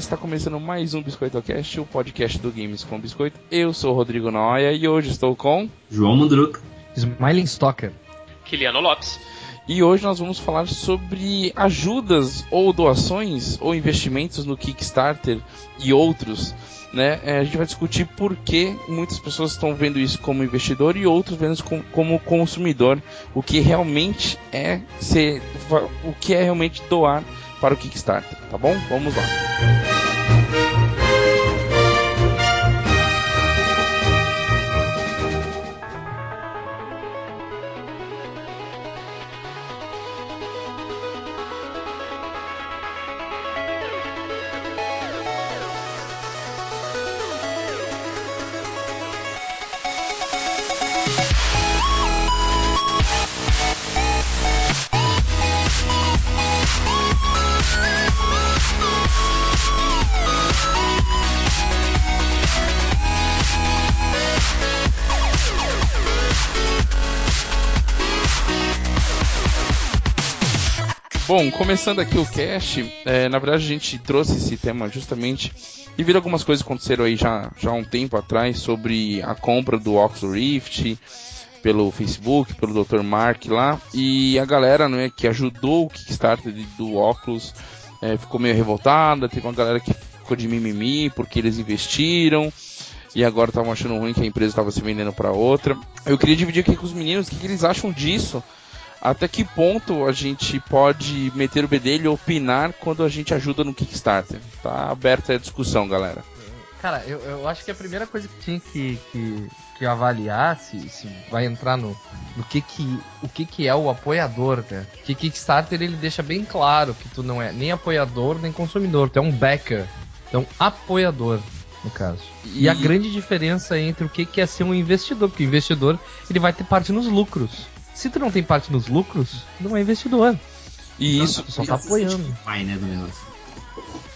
Está começando mais um Biscoito Cast, o podcast do Games com Biscoito. Eu sou o Rodrigo Noia e hoje estou com João Mundruck, Smiling Stocker, Kiliano Lopes. E hoje nós vamos falar sobre ajudas ou doações ou investimentos no Kickstarter e outros. Né? É, a gente vai discutir por que muitas pessoas estão vendo isso como investidor e outros vendo isso como consumidor. O que realmente é ser, o que é realmente doar para o Kickstarter, tá bom? Vamos lá. Bom, começando aqui o cast, é, na verdade a gente trouxe esse tema justamente devido a algumas coisas que aconteceram aí já, já há um tempo atrás sobre a compra do Oculus Rift pelo Facebook, pelo Dr. Mark lá, e a galera né, que ajudou o Kickstarter do Oculus é, ficou meio revoltada, teve uma galera que ficou de mimimi porque eles investiram e agora estavam achando ruim que a empresa estava se vendendo para outra. Eu queria dividir aqui com os meninos o que, que eles acham disso até que ponto a gente pode meter o bedelho e opinar quando a gente ajuda no Kickstarter? Tá aberta a discussão, galera. Cara, eu, eu acho que a primeira coisa que tinha que, que, que avaliar se, se vai entrar no, no que que, o que que é o apoiador, né? Que Kickstarter ele deixa bem claro que tu não é nem apoiador nem consumidor, tu é um backer, tu é um apoiador no caso. E, e a grande diferença entre o que, que é ser um investidor, porque o investidor ele vai ter parte nos lucros. Se tu não tem parte nos lucros, não é investidor. E então, isso só tá apoiando. Pai, né, do negócio.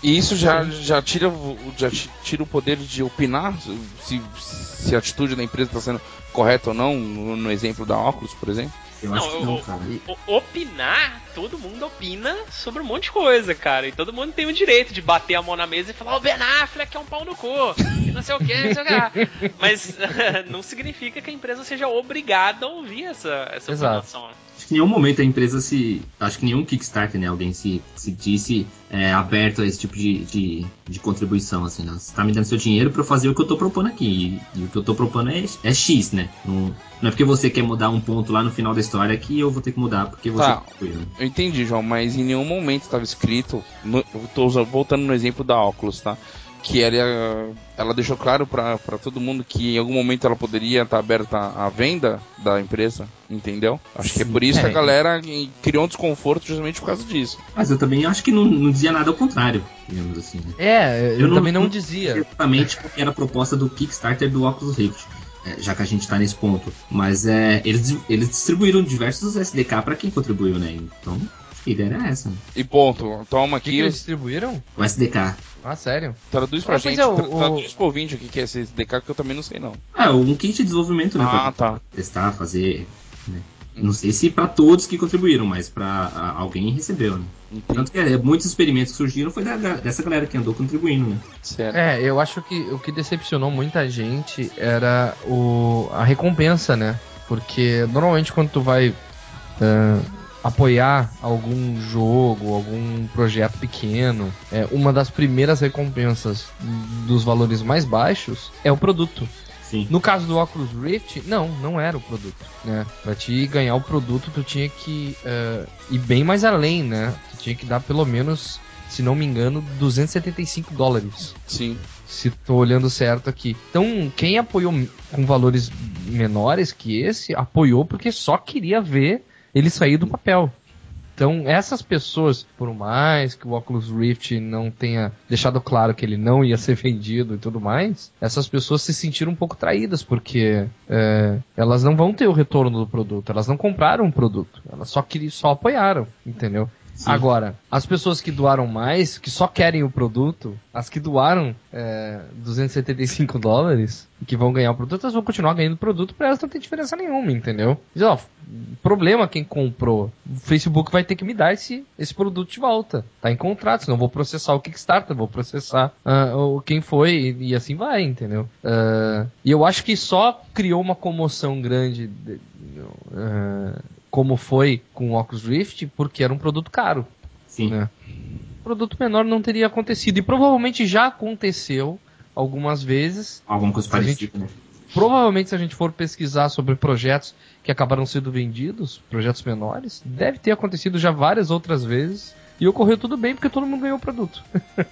E isso já, já, tira, já tira o poder de opinar se, se a atitude da empresa está sendo correta ou não, no, no exemplo da óculos, por exemplo? Eu não, acho que não, cara. Opinar, todo mundo opina sobre um monte de coisa, cara. E todo mundo tem o direito de bater a mão na mesa e falar: o Ben Affleck é um pau no cu, e não sei o que, não sei o que. Mas não significa que a empresa seja obrigada a ouvir essa, essa Exato. opinação. Acho que em nenhum momento a empresa se. Acho que nenhum Kickstarter, né? Alguém se, se disse é, aberto a esse tipo de, de, de contribuição, assim, né? Você tá me dando seu dinheiro para fazer o que eu tô propondo aqui. E, e, o que eu tô propondo é, é X, né? Não, não é porque você quer mudar um ponto lá no final da história que eu vou ter que mudar porque você. Tá, eu entendi, João, mas em nenhum momento estava escrito. No, tô voltando no exemplo da óculos, tá? Que ela, ela deixou claro para todo mundo que em algum momento ela poderia estar aberta à venda da empresa, entendeu? Acho Sim, que é por isso é. que a galera criou um desconforto justamente por causa disso. Mas eu também acho que não, não dizia nada ao contrário, digamos assim. Né? É, eu, eu não, também não, não dizia. Exatamente porque era a proposta do Kickstarter do Oculus Rift. É, já que a gente está nesse ponto. Mas é, eles, eles distribuíram diversos SDK para quem contribuiu, né? Então, ideia era essa. E ponto. Toma aqui. Que que eles distribuíram? O SDK. Ah, sério? Traduz pra ah, gente, é, o, traduz pro ouvinte o que é esse SDK que eu também não sei não. Ah, um kit de desenvolvimento, né? Ah, tá. Testar, fazer. Né? Não sei se para todos que contribuíram, mas para alguém recebeu, né? Tanto que é, muitos experimentos que surgiram foi da, dessa galera que andou contribuindo, né? Certo. É, eu acho que o que decepcionou muita gente era o, a recompensa, né? Porque normalmente quando tu vai uh, apoiar algum jogo, algum projeto pequeno, é, uma das primeiras recompensas dos valores mais baixos é o produto. Sim. No caso do Oculus Rift, não, não era o produto, né? Pra te ganhar o produto, tu tinha que uh, ir bem mais além, né? Tu tinha que dar pelo menos, se não me engano, 275 dólares. Sim. Se tô olhando certo aqui. Então, quem apoiou com valores menores que esse, apoiou porque só queria ver ele sair do papel. Então, essas pessoas, por mais que o Oculus Rift não tenha deixado claro que ele não ia ser vendido e tudo mais, essas pessoas se sentiram um pouco traídas, porque é, elas não vão ter o retorno do produto, elas não compraram o produto, elas só queriam, só apoiaram, entendeu? Sim. Agora, as pessoas que doaram mais, que só querem o produto, as que doaram é, 275 dólares que vão ganhar o produto, elas vão continuar ganhando o produto, para elas não tem diferença nenhuma, entendeu? Diz, ó, problema quem comprou. O Facebook vai ter que me dar esse, esse produto de volta. Tá em contrato, senão vou processar o Kickstarter, vou processar uh, quem foi e, e, assim vai, entendeu? Uh, e eu acho que só criou uma comoção grande. De, uh, como foi com o Oculus Rift, porque era um produto caro. Sim. Né? Produto menor não teria acontecido. E provavelmente já aconteceu algumas vezes. Alguma coisa parecida, né? Provavelmente, se a gente for pesquisar sobre projetos que acabaram sendo vendidos, projetos menores, deve ter acontecido já várias outras vezes. E ocorreu tudo bem porque todo mundo ganhou o produto.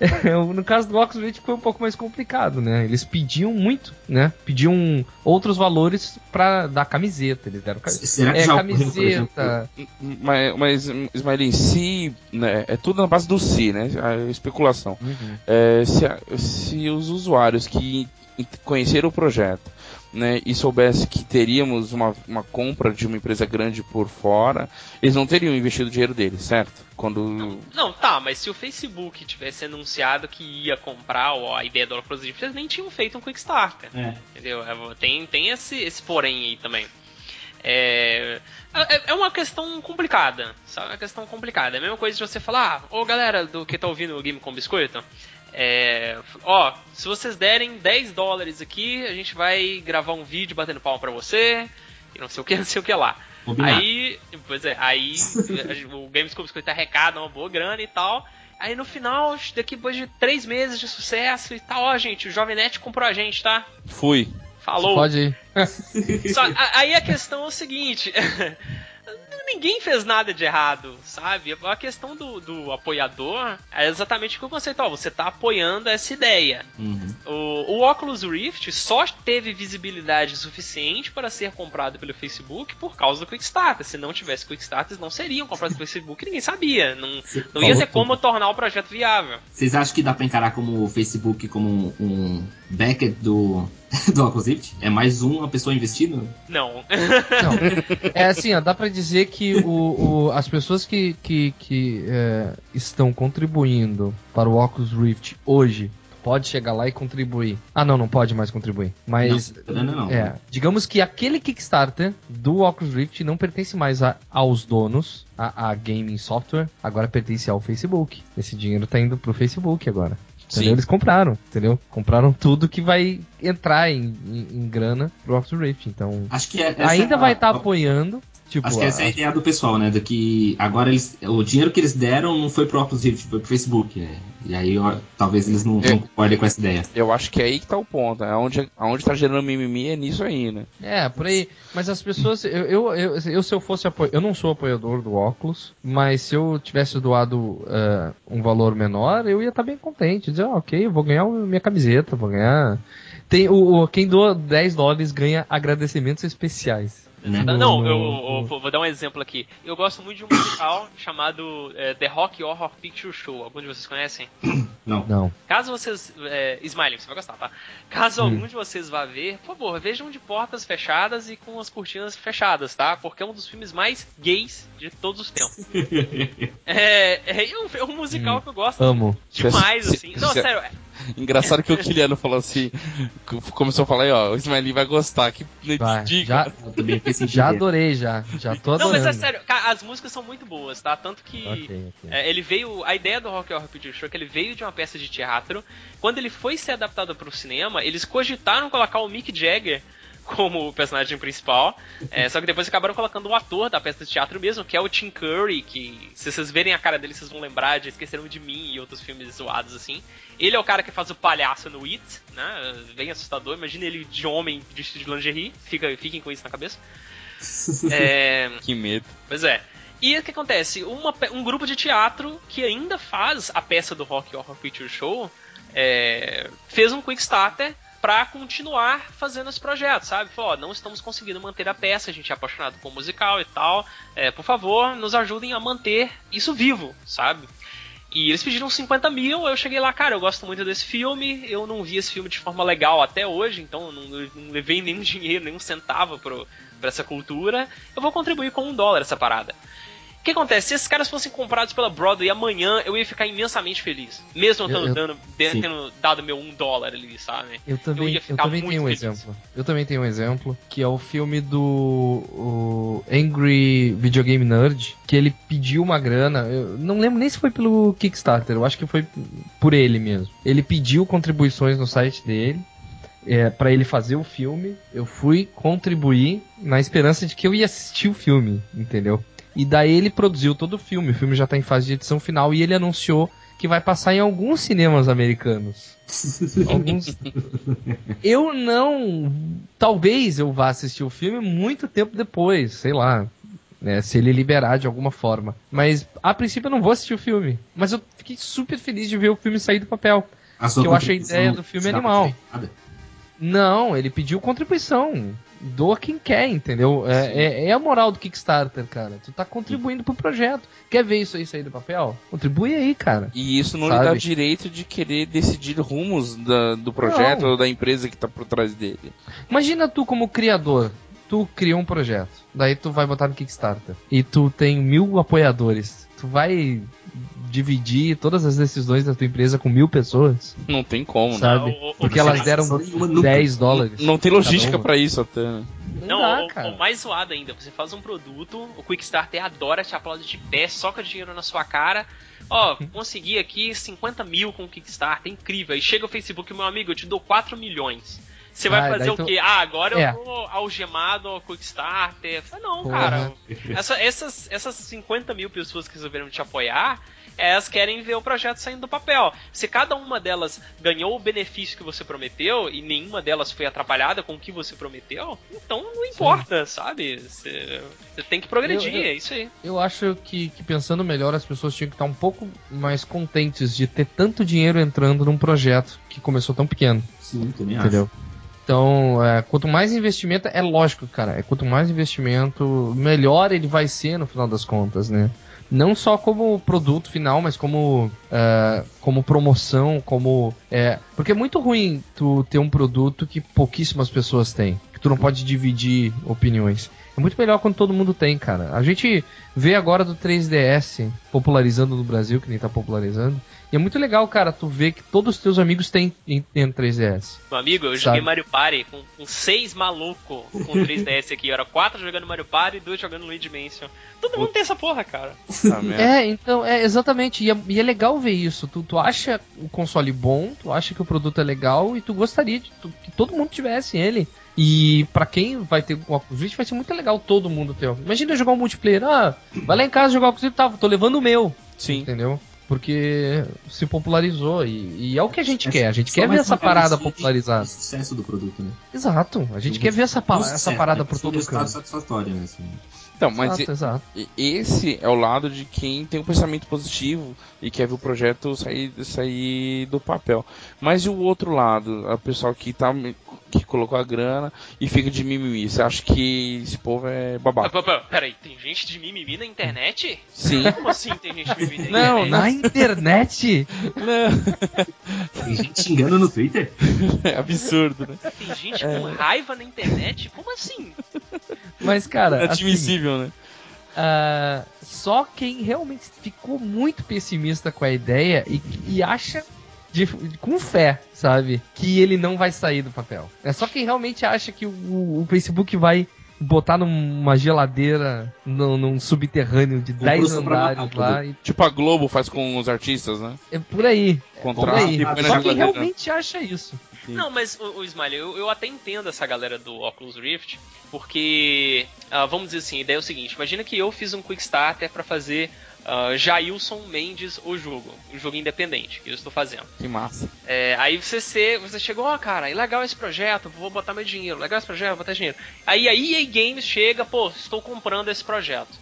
É, no caso do Oxford foi um pouco mais complicado, né? Eles pediam muito, né? Pediam outros valores para dar camiseta. Eles deram Será que é, camiseta. Mas, mas Ismael, si, né, é tudo na base do si, né? A especulação. Uhum. É, se, se os usuários que conheceram o projeto né, e soubesse que teríamos uma, uma compra de uma empresa grande por fora, eles não teriam investido o dinheiro deles, certo? Quando... Não, não, tá, mas se o Facebook tivesse anunciado que ia comprar ou a ideia do Oculus Rift, eles nem tinham feito um Quickstarter. É. Entendeu? É, tem, tem esse, esse porém aí também. É, é, é uma questão complicada, sabe? É uma questão complicada. É a mesma coisa de você falar, ah, ô galera do que tá ouvindo o Game com Biscoito, é, ó, se vocês derem 10 dólares aqui, a gente vai gravar um vídeo batendo palma pra você, e não sei o que, não sei o que lá. Aí, pois é, aí o Gamescom tá arrecada uma boa grana e tal. Aí no final, daqui depois de três meses de sucesso e tal, ó, gente, o Jovem Net comprou a gente, tá? Fui. Falou. Você pode ir. Só, aí a questão é o seguinte: ninguém fez nada de errado, sabe? A questão do, do apoiador é exatamente o que eu conceito. Ó, você tá apoiando essa ideia. Uhum. O, o Oculus Rift só teve visibilidade suficiente para ser comprado pelo Facebook por causa do Quickstarter. Se não tivesse Quickstarter, não seriam comprados pelo Facebook. Ninguém sabia. Não, não ia ter como tornar o projeto viável. Vocês acham que dá para encarar como o Facebook como um Beckett do do Oculus Rift? É mais uma pessoa investindo? Não. Não. É assim, ó, dá pra dizer que o, o as pessoas que, que, que é, estão contribuindo para o Oculus Rift hoje pode chegar lá e contribuir. Ah, não, não pode mais contribuir. Mas. Não, não, não. É, digamos que aquele Kickstarter do Oculus Rift não pertence mais a, aos donos, a, a gaming software, agora pertence ao Facebook. Esse dinheiro tá indo pro Facebook agora. Entendeu? Eles compraram, entendeu? Compraram tudo que vai entrar em, em, em grana pro Oculus Rift. Então, Acho que é, ainda é vai estar tá apoiando, Tipo, Acho que essa é a ideia do pessoal, né? De que agora eles, o dinheiro que eles deram não foi pro Oculus Rift, foi pro Facebook. Né? E aí ó, talvez eles não, não concordem com essa ideia. Eu acho que é aí que tá o ponto. É onde, onde tá gerando mimimi é nisso aí, né? É, por aí. Mas as pessoas. Eu, eu, eu, eu se eu fosse apoio, Eu não sou apoiador do Oculus, mas se eu tivesse doado uh, um valor menor, eu ia estar tá bem contente. Dizer, ah, ok, eu vou ganhar minha camiseta, vou ganhar. Tem, o, o, quem doa 10 dólares ganha agradecimentos especiais. Né? Não, não eu, eu, vou dar um exemplo aqui. Eu gosto muito de um musical chamado é, The Rock Horror Picture Show. Algum de vocês conhecem? Não. não. Caso vocês. É, Smiley, você vai gostar, tá? Caso hum. algum de vocês vá ver, por favor, vejam de portas fechadas e com as cortinas fechadas, tá? Porque é um dos filmes mais gays de todos os tempos. é, é, um, é um musical hum. que eu gosto Amo. demais, assim. Não, sério. Engraçado que o Kiliano falou assim, começou a falar aí, ó, o Ismael vai gostar, que vai, dica. Já, já adorei, já, já tô adorando. Não, mas é sério, as músicas são muito boas, tá? Tanto que okay, okay. É, ele veio, a ideia do Rock Horror Picture Show é que ele veio de uma peça de teatro, quando ele foi ser adaptado para o cinema, eles cogitaram colocar o Mick Jagger como o personagem principal. É, só que depois acabaram colocando um ator da peça de teatro mesmo, que é o Tim Curry, que se vocês verem a cara dele, vocês vão lembrar de Esqueceram de Mim e outros filmes zoados assim. Ele é o cara que faz o palhaço no It, né? Bem assustador. Imagina ele de homem vestido de lingerie. Fica, fiquem com isso na cabeça. É... que medo. Pois é. E o que acontece? Uma, um grupo de teatro que ainda faz a peça do Rock Horror Picture Show é, fez um Quickstarter para continuar fazendo esse projeto, sabe? Falou, ó, não estamos conseguindo manter a peça, a gente é apaixonado com musical e tal. É, por favor, nos ajudem a manter isso vivo, sabe? E eles pediram 50 mil, eu cheguei lá, cara, eu gosto muito desse filme, eu não vi esse filme de forma legal até hoje, então não, não levei nenhum dinheiro, nenhum centavo pro, pra essa cultura, eu vou contribuir com um dólar essa parada. O que acontece? Se esses caras fossem comprados pela Broadway amanhã, eu ia ficar imensamente feliz. Mesmo eu, eu, dando, tendo dado meu um dólar ali, sabe? Eu também, eu, eu também tenho um feliz. exemplo. Eu também tenho um exemplo, que é o filme do Angry Video Game Nerd, que ele pediu uma grana. Eu não lembro nem se foi pelo Kickstarter, eu acho que foi por ele mesmo. Ele pediu contribuições no site dele é, para ele fazer o filme, eu fui contribuir na esperança de que eu ia assistir o filme, entendeu? E daí ele produziu todo o filme. O filme já está em fase de edição final e ele anunciou que vai passar em alguns cinemas americanos. alguns... Eu não. Talvez eu vá assistir o filme muito tempo depois, sei lá. Né, se ele liberar de alguma forma. Mas a princípio eu não vou assistir o filme. Mas eu fiquei super feliz de ver o filme sair do papel. Que eu achei a ideia do filme animal. Não, ele pediu contribuição doa quem quer, entendeu? É, é, é, a moral do Kickstarter, cara. Tu tá contribuindo pro projeto. Quer ver isso aí sair do papel? Contribui aí, cara. E isso não Sabe? lhe dá o direito de querer decidir rumos da, do projeto não. ou da empresa que tá por trás dele. Imagina tu como criador. Tu cria um projeto, daí tu vai botar no Kickstarter e tu tem mil apoiadores. Tu vai dividir todas as decisões da tua empresa com mil pessoas? Não tem como, sabe? Não, Porque elas deram 10 dólares. Não tem logística para isso até. Né? Não, dá, o, o, mais zoado ainda, você faz um produto, o Quickstarter adora te aplaudir de pé, soca dinheiro na sua cara. Ó, consegui aqui 50 mil com o Kickstarter, incrível. Aí chega o Facebook, meu amigo, eu te dou 4 milhões. Você vai ah, fazer o tu... quê? Ah, agora é. eu tô algemado ao Quickstarter. Não, Porra. cara. Essa, essas, essas 50 mil pessoas que resolveram te apoiar, elas querem ver o projeto saindo do papel. Se cada uma delas ganhou o benefício que você prometeu e nenhuma delas foi atrapalhada com o que você prometeu, então não importa, Sim. sabe? Você, você, tem que progredir, eu, eu, é isso aí. Eu acho que, que, pensando melhor, as pessoas tinham que estar um pouco mais contentes de ter tanto dinheiro entrando num projeto que começou tão pequeno. Sim, também Entendeu? acho. Então, é, quanto mais investimento, é lógico, cara, é, quanto mais investimento, melhor ele vai ser no final das contas, né? não só como produto final, mas como, uh, como promoção, como. É, porque é muito ruim tu ter um produto que pouquíssimas pessoas têm. Que tu não pode dividir opiniões. É muito melhor quando todo mundo tem, cara. A gente vê agora do 3DS popularizando no Brasil, que nem tá popularizando. E é muito legal, cara, tu ver que todos os teus amigos têm em, em 3DS. Meu amigo, eu sabe? joguei Mario Party com, com seis malucos com 3DS aqui. Era quatro jogando Mario Party e dois jogando Luigi Mansion. Todo mundo tem essa porra, cara. é, então, é exatamente. E é, e é, legal ver isso. Tu, tu acha o console bom, tu acha que o produto é legal e tu gostaria de tu, que todo mundo tivesse ele. E para quem vai ter o Oculus Rift vai ser muito legal todo mundo ter. Imagina jogar um multiplayer. Ah, vai lá em casa jogar o Oculus Rift, tá, tô levando o meu. Sim. Entendeu? porque se popularizou e, e, é o que a gente quer. A gente quer ver essa parada popularizada. O sucesso do produto, né? Exato. A gente quer ver essa, essa parada por todo o canto. satisfatório, né? Assim. Então, mas exato, exato. esse é o lado de quem tem um pensamento positivo e quer ver o projeto sair, sair do papel. Mas e o outro lado, a pessoal que tá que colocou a grana e fica de mimimi. Você acha que esse povo é babaca? Peraí, tem gente de mimimi na internet? Sim. Como assim tem gente de mimimi na Não, na internet? Não. Tem gente xingando no Twitter? É absurdo, né? Tem gente é. com raiva na internet? Como assim? Mas, cara. É admissível, assim, né? Uh, só quem realmente ficou muito pessimista com a ideia e, e acha de, com fé, sabe? Que ele não vai sair do papel. É só quem realmente acha que o, o Facebook vai botar numa geladeira num, num subterrâneo de 10 andares lá. E... Tipo a Globo faz com os artistas, né? É por aí. Contrato. É por aí. Só quem realmente acha isso. Não, mas o, o Smiley, eu, eu, até entendo essa galera do Oculus Rift, porque, uh, vamos dizer assim, a ideia é o seguinte: imagina que eu fiz um Quick Starter para fazer uh, Jailson Mendes o jogo, o jogo independente que eu estou fazendo. Que massa. É, aí você, você chegou, ó, oh, cara, é legal esse projeto, vou botar meu dinheiro, legal esse projeto, vou botar dinheiro. Aí a EA Games chega, pô, estou comprando esse projeto.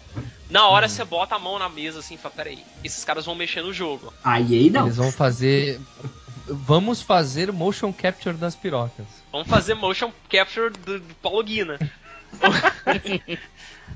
Na hora uhum. você bota a mão na mesa assim e fala, peraí, esses caras vão mexer no jogo. A EA não. Eles vão fazer. Vamos fazer motion capture das pirocas. Vamos fazer motion capture do, do Paulo Guina.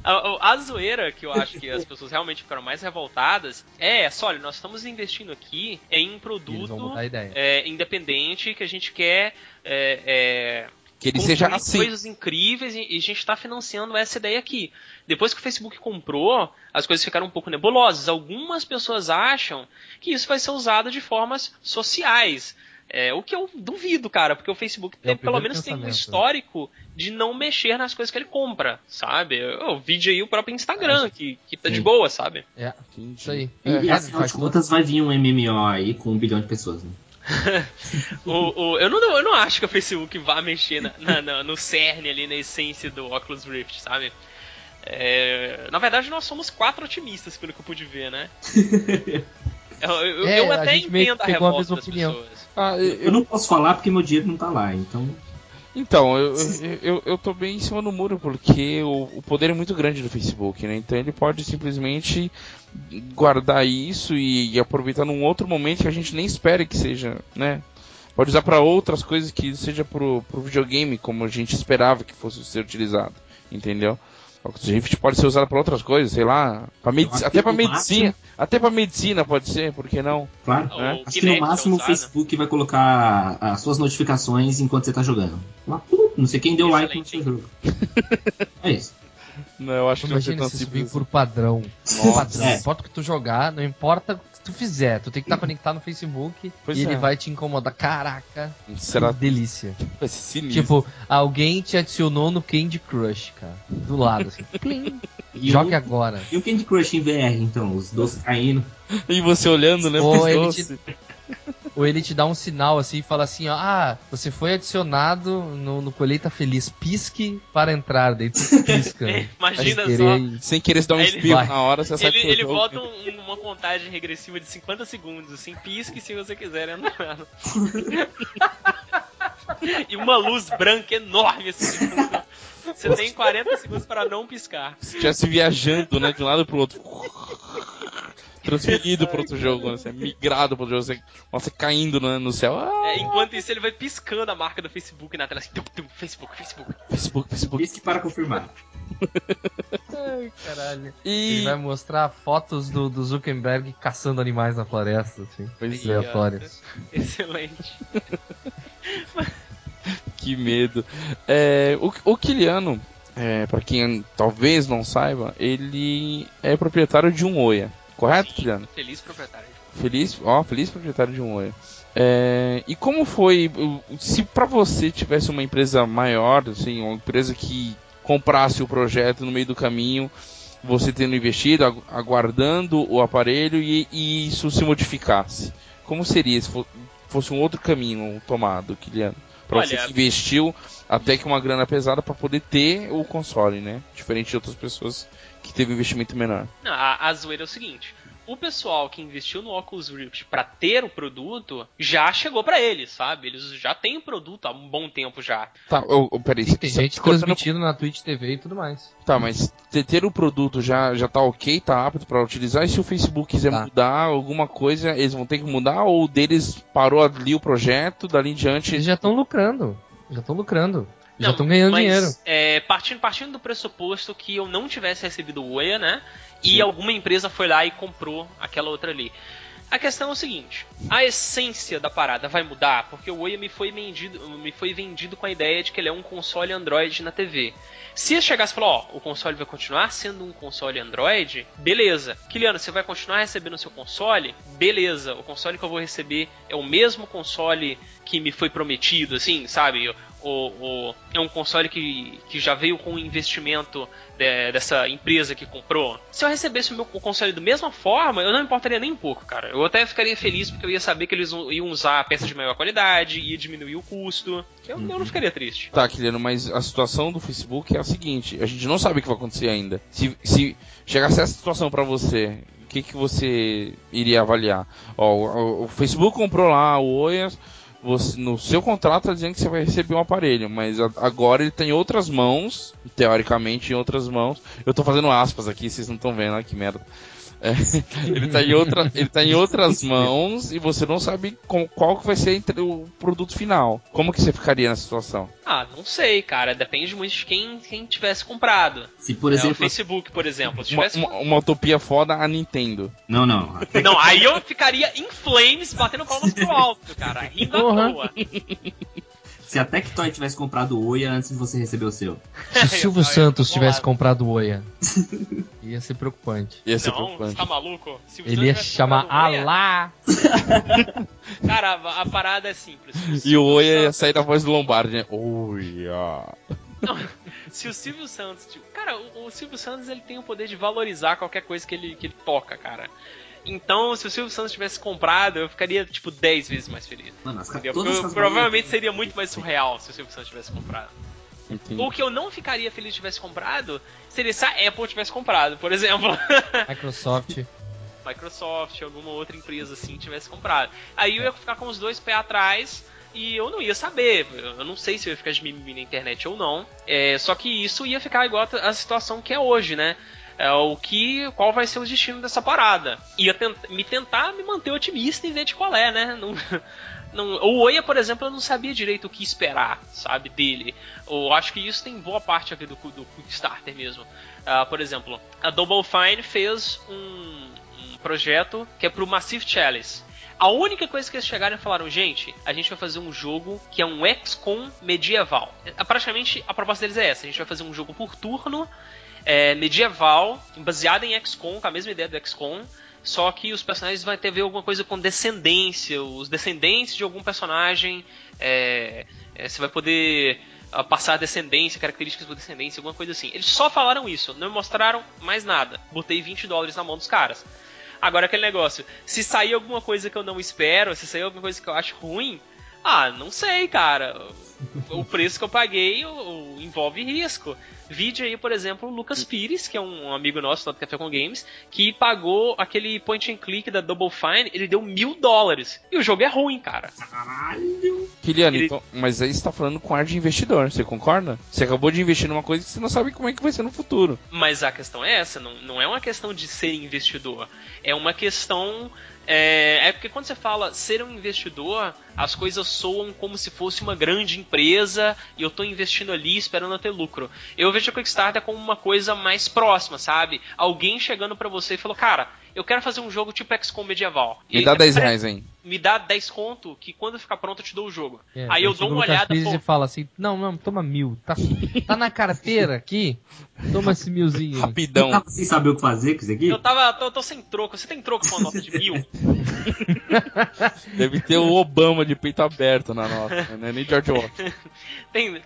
A, a, zoeira que eu acho que as pessoas realmente ficaram mais revoltadas é essa: olha, nós estamos investindo aqui em um produto é, independente que a gente quer. É, é, que ele seja assim. coisas incríveis e, e a gente está financiando essa ideia aqui. Depois que o Facebook comprou, as coisas ficaram um pouco nebulosas. Algumas pessoas acham que isso vai ser usado de formas sociais. É, o que eu duvido, cara, porque o Facebook é tem, pelo menos tem um histórico de não mexer nas coisas que ele compra, sabe? O vídeo aí o próprio Instagram, que, que tá Sim. de boa, sabe? É, isso aí. E, é, e afinal de contas vai vir um MMO aí com um bilhão de pessoas, né? o, o, eu, não, eu não acho que o Facebook vá mexer na, na, na, no cerne ali, na essência do Oculus Rift, sabe? É, na verdade, nós somos quatro otimistas, pelo que eu pude ver, né? Eu, eu, é, eu até entendo a revolta a das opinião. pessoas. Ah, eu, eu, não posso falar porque meu dinheiro não tá lá, então. Então, eu, eu, eu tô bem em cima do muro, porque o, o poder é muito grande do Facebook, né? Então ele pode simplesmente guardar isso e, e aproveitar num outro momento que a gente nem espera que seja, né? Pode usar para outras coisas que seja pro, pro videogame, como a gente esperava que fosse ser utilizado, entendeu? Oculus Rift pode ser usado para outras coisas, sei lá, pra medici até para medicina, máximo... até para medicina pode ser, por que não? Claro. Né? Acho que no máximo o Facebook vai colocar as suas notificações enquanto você tá jogando. Não sei quem deu Excelente. like no seu jogo. é isso. Não, eu acho Imagina que não vai ser tão simples. por padrão. Nossa. Padrão. É. Não importa o que tu jogar, não importa tu fizer, tu tem que estar tá conectado no Facebook pois e é. ele vai te incomodar. Caraca, Será? que delícia. Vai ser sinistro. Tipo, alguém te adicionou no Candy Crush, cara. Do lado, assim. Plim. Jogue agora. E o Candy Crush em VR, então? Os doces caindo. E você olhando, né? Ou ele te, ou ele te dá um sinal assim e fala assim: ó, ah, você foi adicionado no, no Colheita Feliz, pisque para entrar. Daí tu pisca. Imagina só. Sem querer se dar um espirro na hora, você Ele, ele bota um, uma contagem regressiva de 50 segundos, assim, pisque se você quiser entrar. e uma luz branca enorme assim. Você tem 40 segundos para não piscar. Se estivesse viajando, né, de um lado pro outro transferido para outro jogo, né? Você é migrado para outro jogo, você, você caindo no, no céu. Ah! É, enquanto isso, ele vai piscando a marca do Facebook na tela assim: tum, tum, Facebook, Facebook. Facebook, Facebook. Pisque para confirmar. Ai, caralho. E... Ele vai mostrar fotos do, do Zuckerberg caçando animais na floresta, assim. Pois aleatórias. Excelente. que medo. É, o, o Kiliano, é, para quem talvez não saiba, ele é proprietário de um Oia. Correto, Juliano? Feliz proprietário. Feliz, ó, feliz proprietário de um Oi. É, e como foi, se para você tivesse uma empresa maior, assim, uma empresa que comprasse o projeto no meio do caminho, você tendo investido, aguardando o aparelho e, e isso se modificasse, como seria se fosse um outro caminho tomado, Kiliano? Para você que investiu até que uma grana pesada para poder ter o console, né? Diferente de outras pessoas que teve um investimento menor. Não, a, a zoeira é o seguinte: o pessoal que investiu no Oculus Rift para ter o produto já chegou para eles, sabe? Eles já têm o produto há um bom tempo já. Tá, oh, oh, peraí, Sim, tem gente transmitindo na Twitch TV e tudo mais. Tá, mas ter o produto já, já tá ok, tá apto para utilizar, e se o Facebook quiser tá. mudar alguma coisa, eles vão ter que mudar, ou deles parou ali o projeto, dali em diante. Eles já estão lucrando. Já estão lucrando. Já estão ganhando mas, dinheiro. É, partindo, partindo do pressuposto que eu não tivesse recebido o OEA, né? E alguma empresa foi lá e comprou aquela outra ali. A questão é o seguinte: a essência da parada vai mudar porque o Oya me foi vendido, me foi vendido com a ideia de que ele é um console Android na TV. Se chegasse e falar, ó, o console vai continuar sendo um console Android, beleza. Kiliano, você vai continuar recebendo o seu console? Beleza. O console que eu vou receber é o mesmo console que me foi prometido, assim, sabe? O, o, é um console que, que já veio com o investimento de, dessa empresa que comprou. Se eu recebesse o meu console da mesma forma, eu não importaria nem um pouco, cara. Eu até ficaria feliz porque eu ia saber que eles iam usar peças de maior qualidade, ia diminuir o custo. Eu, uhum. eu não ficaria triste. Tá, Kiliano, mas a situação do Facebook é a seguinte: a gente não sabe o que vai acontecer ainda. Se, se chegasse essa situação para você, o que, que você iria avaliar? Ó, o, o Facebook comprou lá o Oias você, no seu contrato está dizendo que você vai receber um aparelho, mas agora ele tem outras mãos, teoricamente em outras mãos. Eu estou fazendo aspas aqui, vocês não estão vendo, que merda. É, ele está em, outra, ele tá em outras mãos e você não sabe com, qual que vai ser o produto final. Como que você ficaria nessa situação? Ah, não sei, cara. Depende muito de quem, quem tivesse comprado. Se, por exemplo... É, o Facebook, por exemplo. Uma, uma, uma, utopia foda a Nintendo. Não, não. Não, aí eu ficaria em flames, batendo palmas pro alto, cara. Rindo à toa. Se a Tectoy tivesse comprado o Oia antes de você receber o seu. Se o Silvio Santos tivesse comprado o Oia, ia ser preocupante. Ia ser Não, preocupante. você tá maluco? Se o Ele ia chamar Oia- Alá. Cara, a, a parada é simples. E o Oi ia sair da voz do Lombardi, né? Oi, ah. Não, se o Silvio Santos. tipo, cara, o, o Silvio Santos ele tem o poder de valorizar qualquer coisa que ele, que ele toca, cara. Então, se o Silvio Santos tivesse comprado, eu ficaria, tipo, 10 vezes mais feliz. Mano, as, essas provavelmente seria muito mais surreal se o Silvio Santos tivesse comprado. Entendi. O que eu não ficaria feliz se tivesse comprado seria se a Apple tivesse comprado, por exemplo. Microsoft. Microsoft, alguma outra empresa assim tivesse comprado. Aí eu ia ficar com os dois pés atrás e eu não ia saber. Eu não sei se eu ia ficar de mimimi na internet ou não. É, só que isso ia ficar igual a situação que é hoje, né? É, o que, qual vai ser o destino dessa parada? Tent- me tentar me manter otimista e ver de qual é, né? Não, não, o Oia, por exemplo, eu não sabia direito o que esperar, sabe, dele. Eu acho que isso tem boa parte aqui do, do Kickstarter mesmo. Ah, por exemplo, a Double Fine fez um, um projeto que é pro Massive Chalice. A única coisa que eles chegaram e falaram, gente, a gente vai fazer um jogo que é um XCOM medieval. É, Praticamente a proposta deles é essa: a gente vai fazer um jogo por turno, é, medieval, baseado em XCOM, com a mesma ideia do XCOM, só que os personagens vão ter ver alguma coisa com descendência, os descendentes de algum personagem, é, é, você vai poder ah, passar descendência, características por descendência, alguma coisa assim. Eles só falaram isso, não mostraram mais nada. Botei 20 dólares na mão dos caras. Agora aquele negócio, se sair alguma coisa que eu não espero, se sair alguma coisa que eu acho ruim, ah, não sei, cara. O preço que eu paguei o- o- envolve risco. Vide aí, por exemplo, o Lucas Pires, que é um amigo nosso lá do Café com Games, que pagou aquele point and click da Double Fine, ele deu mil dólares. E o jogo é ruim, cara. Caralho! Kiliano, Ele- então, mas aí você tá falando com ar de investidor, você concorda? Você acabou de investir numa coisa que você não sabe como é que vai ser no futuro. Mas a questão é essa, não, não é uma questão de ser investidor. É uma questão. É, é porque quando você fala ser um investidor, as coisas soam como se fosse uma grande empresa e eu tô investindo ali esperando ter lucro. Eu vejo a Kickstarter como uma coisa mais próxima, sabe? Alguém chegando pra você e falou, cara, eu quero fazer um jogo tipo XCOM medieval. Me E dá aí, 10 "Pera- reais, hein? Me dá 10 conto que quando ficar pronto eu te dou o jogo. É, aí eu dou uma olhada, pô, e fala assim: Não, não, toma mil. Tá, tá na carteira aqui? Toma esse milzinho. aí." Eu Rapidão. tava sem saber o que fazer com isso aqui? eu tava. Tô, tô sem troco. Você tem troco com uma nota de mil? Deve ter o Obama de peito aberto na nota, né? Nem George Washington. Tem,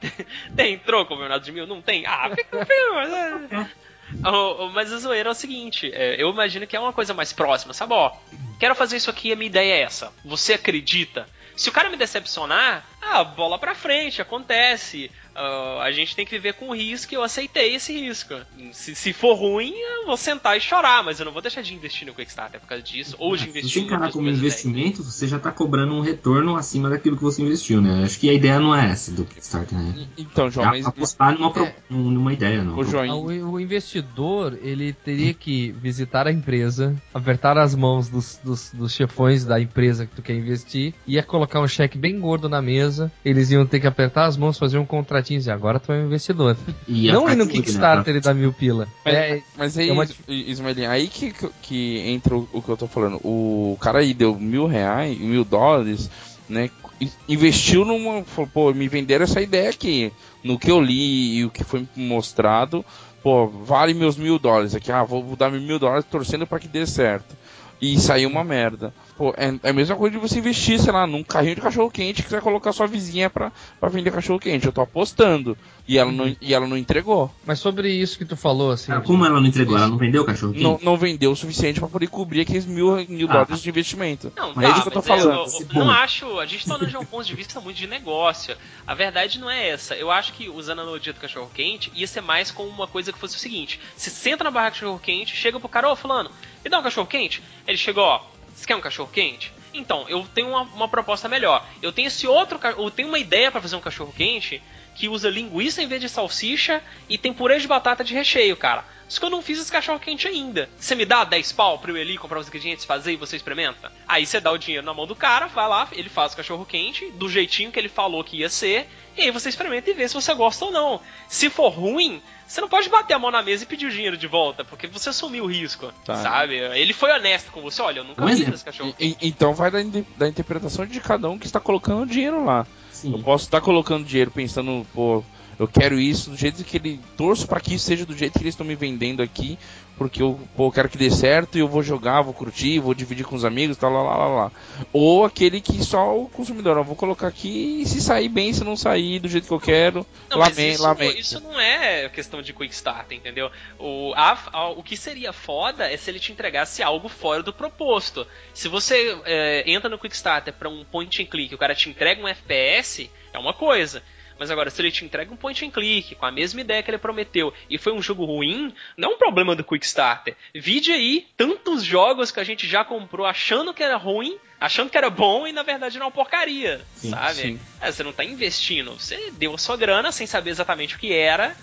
tem troco, Bernardo de Mil? Não tem? Ah, fica feio, mas. Mas a zoeira é o seguinte, é, eu imagino que é uma coisa mais próxima, sabe? Ó, quero fazer isso aqui, a minha ideia é essa. Você acredita? Se o cara me decepcionar, ah, bola pra frente, acontece. Ah, a gente tem que viver com o risco e eu aceitei esse risco. Se, se for ruim, eu vou sentar e chorar, mas eu não vou deixar de investir no Kickstarter por causa disso, ou de Se investir você em encarar como investimento, você já tá cobrando um retorno acima daquilo que você investiu, né? Acho que a ideia não é essa do Kickstarter, né? Então, João, É mas. apostar numa, pro- É. numa ideia, não. João, Ah, O, o investidor, ele teria que visitar a empresa, apertar as mãos dos, dos, dos chefões da empresa que tu quer investir, ia colocar um cheque bem gordo na mesa, eles iam ter que apertar as mãos, fazer um contratinho e dizer, agora tu é um investidor. E Não ficar ir no né, Kickstarter e dar mil pila. Mas, É, mas aí, é uma- Is- Ismaelinho, aí que, que entra o, o que eu tô falando. O cara aí deu mil reais, mil dólares, né? in- Investiu numa. Falou, pô, me venderam essa ideia aqui. No que eu li e o que foi mostrado, pô, vale meus mil dólares aqui. Ah, vou dar mil dólares torcendo pra que dê certo. E saiu uma merda. Pô, é, é a mesma coisa de você investir, sei lá, num carrinho de cachorro quente que você vai colocar sua vizinha pra, pra vender cachorro quente. Eu tô apostando. E ela, não, e ela não entregou. mas sobre isso que tu falou, assim. De- como ela não entregou? Ela não vendeu o cachorro não, quente? não vendeu o suficiente pra poder cobrir aqueles mil, mil Ah. dólares de investimento. Não, Mas tá, é isso que eu tô mas falando. eu- eu não acho. A gente tá olhando de um ponto de vista muito de negócio. A verdade não é essa. Eu acho que, usando a analogia do cachorro quente, ia ser mais como uma coisa que fosse o seguinte: você senta na barraca de cachorro quente, chega pro cara, ô fulano, me dá um cachorro quente? Ele chegou, ó, você quer um cachorro quente? Então, eu tenho uma, uma proposta melhor. Eu tenho esse outro. Eu tenho uma ideia pra fazer um cachorro quente que usa linguiça em vez de salsicha e tem purê de batata de recheio, cara. só que eu não fiz esse cachorro quente ainda. Você me dá 10 pau pra eu ali comprar os ingredientes, fazer e você experimenta? Aí você dá o dinheiro na mão do cara, vai lá, ele faz o cachorro quente, do jeitinho que ele falou que ia ser, e aí você experimenta e vê se você gosta ou não. Se for ruim, você não pode bater a mão na mesa e pedir o dinheiro de volta, porque você assumiu o risco, tá. sabe? Ele foi honesto com você, olha, eu nunca vi esse cachorro. E, então vai da, da, interpretação de cada um que está colocando dinheiro lá. Sim. Eu posso estar colocando dinheiro pensando, pô, eu quero isso do jeito que ele. Torço para que isso seja do jeito que eles estão me vendendo aqui, porque eu, pô, eu quero que dê certo e eu vou jogar, vou curtir, vou dividir com os amigos, tal, lá, lá, lá, lá. Ou aquele que só o consumidor, eu vou colocar aqui e se sair bem, se não sair do jeito que eu quero, não, lamento, isso, lamento. Isso não é questão de quick start, entendeu? O, a, a, o que seria foda é se ele te entregasse algo fora do proposto. Se você é, entra no quick starter para um point and click, o cara te entrega um FPS, é uma coisa. Mas agora, se ele te entrega um point and click com a mesma ideia que ele prometeu e foi um jogo ruim, não é um problema do Quick Starter. Vide aí tantos jogos que a gente já comprou achando que era ruim, achando que era bom e na verdade era uma porcaria, sim, sabe? Sim. É, você não está investindo, você deu a sua grana sem saber exatamente o que era.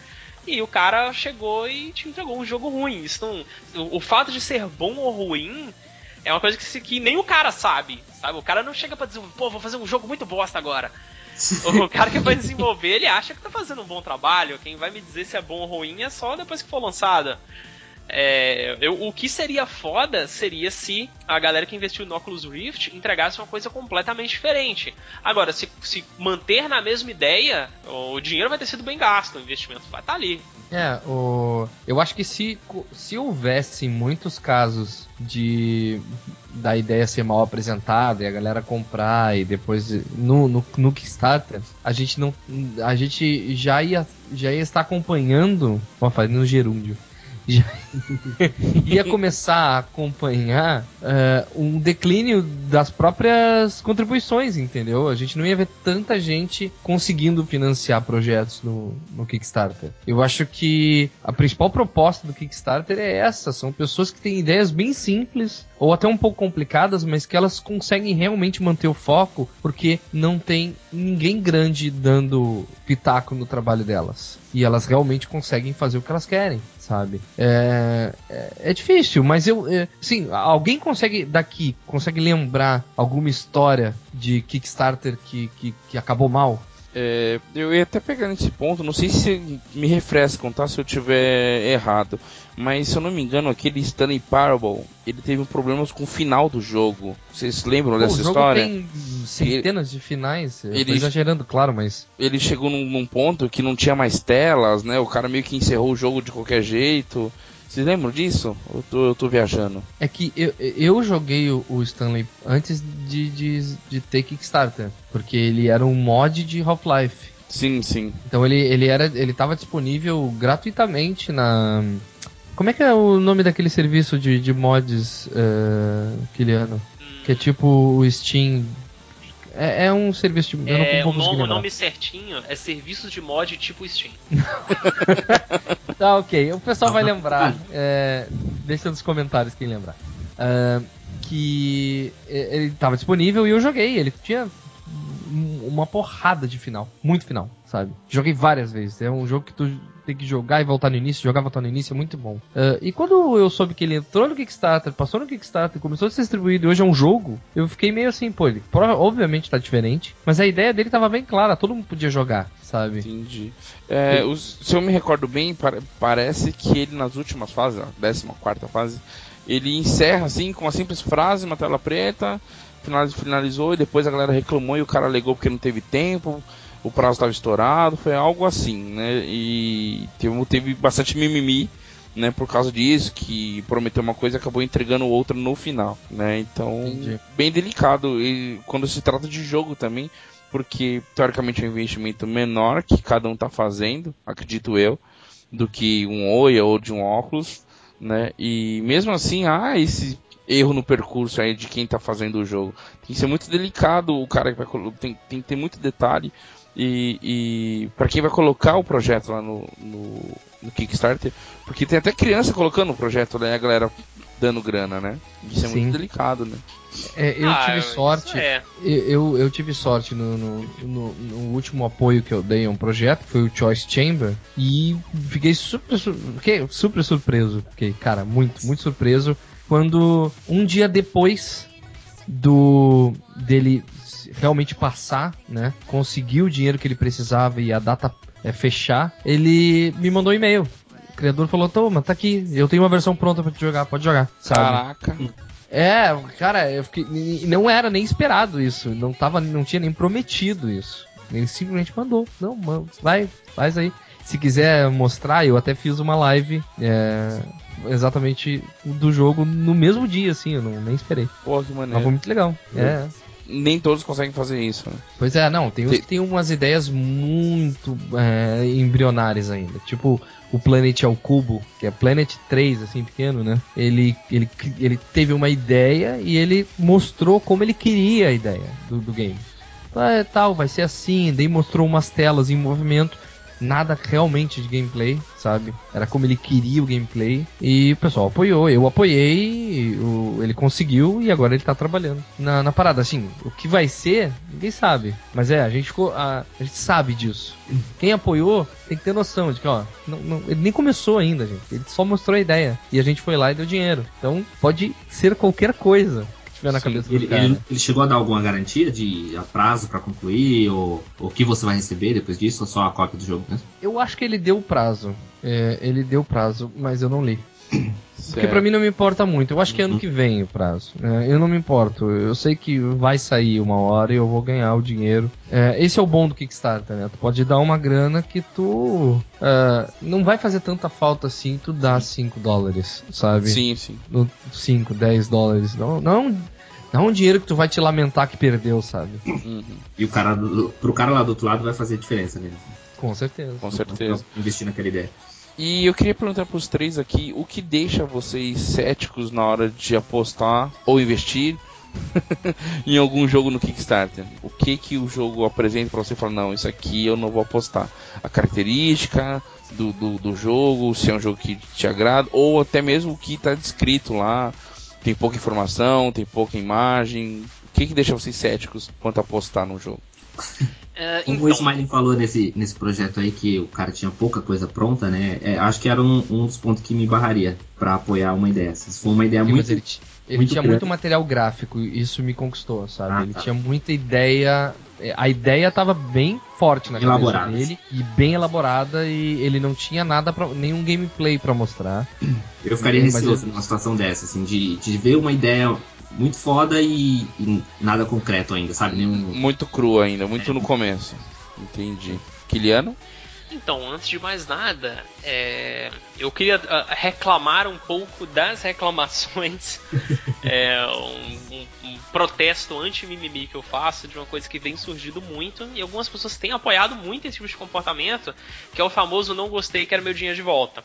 E o cara chegou e te entregou um jogo ruim. Isso não, o, o fato de ser bom ou ruim é uma coisa que, que, nem o cara sabe, sabe? O cara não chega para dizer, pô, vou fazer um jogo muito bosta agora. o cara que vai desenvolver, ele acha que tá fazendo um bom trabalho. Quem vai me dizer se é bom ou ruim é só depois que for lançada. É, eu, o que seria foda seria se a galera que investiu no Oculus Rift entregasse uma coisa completamente diferente. Agora, se, se manter na mesma ideia, o dinheiro vai ter sido bem gasto, o investimento vai estar tá ali. É, o, eu acho que se, se houvesse muitos casos de da ideia ser mal apresentada e a galera comprar e depois no, no, no Kickstarter, a gente não a gente já ia já ia estar acompanhando, fazer no gerúndio já ia começar a acompanhar uh, um declínio das próprias contribuições, entendeu? A gente não ia ver tanta gente conseguindo financiar projetos no, no Kickstarter. Eu acho que a principal proposta do Kickstarter é essa: são pessoas que têm ideias bem simples ou até um pouco complicadas, mas que elas conseguem realmente manter o foco porque não tem ninguém grande dando pitaco no trabalho delas. E elas realmente conseguem fazer o que elas querem, sabe? É, é, é difícil, mas eu. É, sim, alguém consegue daqui, consegue lembrar alguma história de Kickstarter que, que, que acabou mal? É, eu ia até pegar nesse ponto, não sei se me refrescam, tá? Se eu tiver errado. Mas se eu não me engano, aquele Stanley Parable, ele teve problemas com o final do jogo. Vocês lembram Pô, dessa o jogo história? Tem centenas ele, de finais. Eu ele, tô exagerando, claro, mas. Ele chegou num, num ponto que não tinha mais telas, né? O cara meio que encerrou o jogo de qualquer jeito. Vocês lembram disso? Eu tô, eu tô viajando. É que eu, eu joguei o, o Stanley antes de, de, de ter Kickstarter. Porque ele era um mod de Half-Life. Sim, sim. Então ele, ele era. ele tava disponível gratuitamente na. Como é que é o nome daquele serviço de, de mods, uh, Kiliano? Que é tipo o Steam é, é, um serviço de. É, o, nome, o nome certinho é serviços de mod tipo Steam. tá, ok. O pessoal vai lembrar. É, deixa nos comentários quem lembrar. Uh, que ele estava disponível e eu joguei. Ele tinha uma porrada de final. Muito final, sabe? Joguei várias vezes. É um jogo que tu tem que jogar e voltar no início, jogar e voltar no início, é muito bom. Uh, e quando eu soube que ele entrou no Kickstarter, passou no Kickstarter, começou a ser distribuído e hoje é um jogo, eu fiquei meio assim, pô, ele obviamente tá diferente, mas a ideia dele tava bem clara, todo mundo podia jogar, sabe? Entendi. É, os, se eu me recordo bem, parece que ele nas últimas fases, a 14 fase, ele encerra assim com uma simples frase, uma tela preta, finalizou e depois a galera reclamou e o cara alegou porque não teve tempo o prazo estava estourado, foi algo assim, né? E teve, teve bastante mimimi, né? Por causa disso, que prometeu uma coisa e acabou entregando outra no final, né? Então, Entendi. bem delicado. E quando se trata de jogo também, porque teoricamente é um investimento menor que cada um está fazendo, acredito eu, do que um Oia ou de um óculos, né? E mesmo assim, há esse erro no percurso aí de quem está fazendo o jogo. Tem que ser muito delicado, o cara que vai tem, tem que ter muito detalhe e, e para quem vai colocar o projeto lá no, no, no, Kickstarter, porque tem até criança colocando o projeto, né? A galera dando grana, né? Isso é Sim. muito delicado, né? É, eu Ah, tive sorte. é. Eu, eu, tive sorte no, no, no- no último apoio que eu dei a um projeto, que foi o Choice Chamber, e fiquei super, fiquei super surpreso. Fiquei, cara, muito, muito surpreso. Quando um dia depois do dele realmente passar, né? Conseguir o dinheiro que ele precisava e a data é, fechar, ele me mandou um e-mail. O criador falou, toma, tá aqui, eu tenho uma versão pronta pra te jogar, pode jogar, sabe? Caraca. É, cara, eu fiquei. Não era nem esperado isso. Não tava, não tinha nem prometido isso. Ele simplesmente mandou. Não, mano, vai, faz aí. Se quiser mostrar, eu até fiz uma live é, exatamente do jogo no mesmo dia, assim, eu não, nem esperei. Pô, que Mas foi maneiro. muito legal. É. Nem todos conseguem fazer isso, né? Pois é, não, tem uns Tem- que tem umas ideias muito é, embrionárias ainda. Tipo, o Planet ao Cubo, que é Planet 3, assim, pequeno, né? Ele, ele, ele teve uma ideia e ele mostrou como ele queria a ideia do, do game. Ah, é tal, vai ser assim, daí mostrou umas telas em movimento. Nada realmente de gameplay, sabe? Era como ele queria o gameplay. E o pessoal apoiou, eu apoiei, o- ele conseguiu e agora ele tá trabalhando na, na parada. Assim, o que vai ser, ninguém sabe. Mas é, a gente, ficou- a, a gente sabe disso. Quem apoiou tem que ter noção de que, ó, não- não- ele nem começou ainda, gente. Ele só mostrou a ideia. E a gente foi lá e deu dinheiro. Então pode ser qualquer coisa tiver na Sim, cabeça do Ele, cara. ele- ele chegou a dar alguma garantia de prazo pra concluir, ou ou o que você vai receber depois disso, ou só a cópia do jogo mesmo? Eu acho que ele deu prazo. É, ele deu prazo, mas eu não li. Porque Certo. pra mim não me importa muito. Eu acho que é ano que vem o prazo. É, eu não me importo. Eu sei que vai sair uma hora e eu vou ganhar o dinheiro. É, esse é o bom do Kickstarter, né? Tu pode dar uma grana que tu. ah, não vai fazer tanta falta assim tu dá 5 dólares, sabe? Sim, sim. No 5, 10 dólares. Não, não, não é um dinheiro que tu vai te lamentar que perdeu, sabe? Uhum, E o cara, do- pro cara lá do outro lado vai fazer diferença mesmo. Com certeza. com certeza. Investir naquela ideia. E eu queria perguntar pros três aqui, o que deixa vocês céticos na hora de apostar ou investir em algum jogo no Kickstarter? O que que o jogo apresenta pra você e fala, não, isso aqui eu não vou apostar? A característica do, do, do jogo, se é um jogo que te agrada, ou até mesmo o que tá descrito lá, tem pouca informação, tem pouca imagem. O que que deixa vocês céticos quanto a apostar no jogo? É, Como então, o Smiley falou nesse, nesse projeto aí que o cara tinha pouca coisa pronta, né? é, acho que era um, um dos pontos que me barraria pra apoiar uma ideia. Se for uma ideia Sim, muito. mas ele, ele muito tinha grande. muito material gráfico, e isso me conquistou, sabe? Ah, ele tá. tinha muita ideia. é, A ideia tava bem forte na Bem cabeça elaborada. dele e bem elaborada e ele não tinha nada para nenhum gameplay pra mostrar. Eu ficaria Mas receoso numa situação dessa, assim, de, de ver uma ideia muito foda e, e nada concreto ainda, sabe? Nenhum. Muito cru ainda, muito no começo. Entendi. Kiliano? Então, antes de mais nada, é, eu queria ah, reclamar um pouco das reclamações, é, um, um- um protesto anti-mimimi que eu faço de uma coisa que vem surgindo muito e algumas pessoas têm apoiado muito esse tipo de comportamento, que é o famoso não gostei, quero meu dinheiro de volta.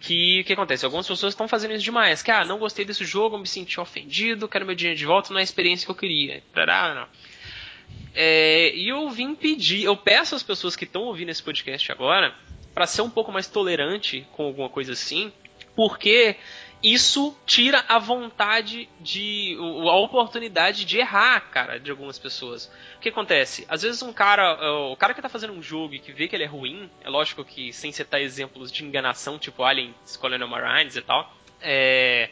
Que o que acontece? Algumas pessoas estão fazendo isso demais, que ah, não gostei desse jogo, me senti ofendido, quero meu dinheiro de volta, não é a experiência que eu queria. Tará, não. É, e eu vim pedir, eu peço às pessoas que estão ouvindo esse podcast agora para ser um pouco mais tolerante com alguma coisa assim, porque isso tira a vontade de. a oportunidade de errar, cara, de algumas pessoas. O que acontece? Às vezes um cara. O cara que tá fazendo um jogo e que vê que ele é ruim, é lógico que sem citar exemplos de enganação, tipo Alien Colonial Marines e tal. É.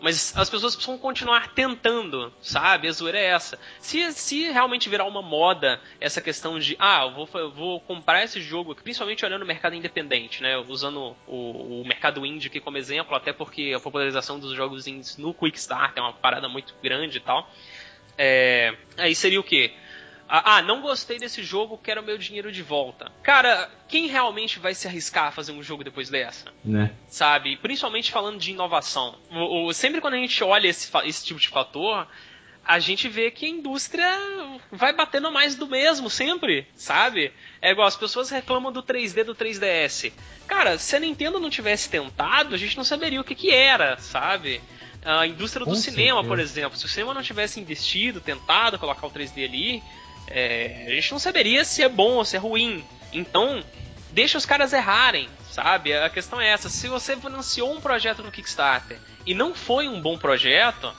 Mas as pessoas precisam continuar tentando, sabe? A zoeira é essa. Se, se realmente virar uma moda essa questão de, ah, eu vou, vou comprar esse jogo, principalmente olhando o mercado independente, né? Usando o, o mercado indie aqui como exemplo, até porque a popularização dos jogos indies no Quickstart é uma parada muito grande e tal. É, aí seria o quê? Ah, ah, não gostei desse jogo, quero meu dinheiro de volta. Cara, quem realmente vai se arriscar a fazer um jogo depois dessa? Né? sabe? Principalmente falando de inovação. O, o- sempre quando a gente olha esse, esse tipo de fator, a gente vê que a indústria vai batendo mais do mesmo sempre, sabe? É igual as pessoas reclamam do 3D do 3DS. Cara, se a Nintendo não tivesse tentado, a gente não saberia o que que era, sabe? A indústria do Com cinema, certeza. por exemplo, se o cinema não tivesse investido, tentado colocar o 3D ali, é, a gente não saberia se é bom ou se é ruim. Então, deixa os caras errarem, sabe? A questão é essa. Se você financiou um projeto no Kickstarter e não foi um bom projeto,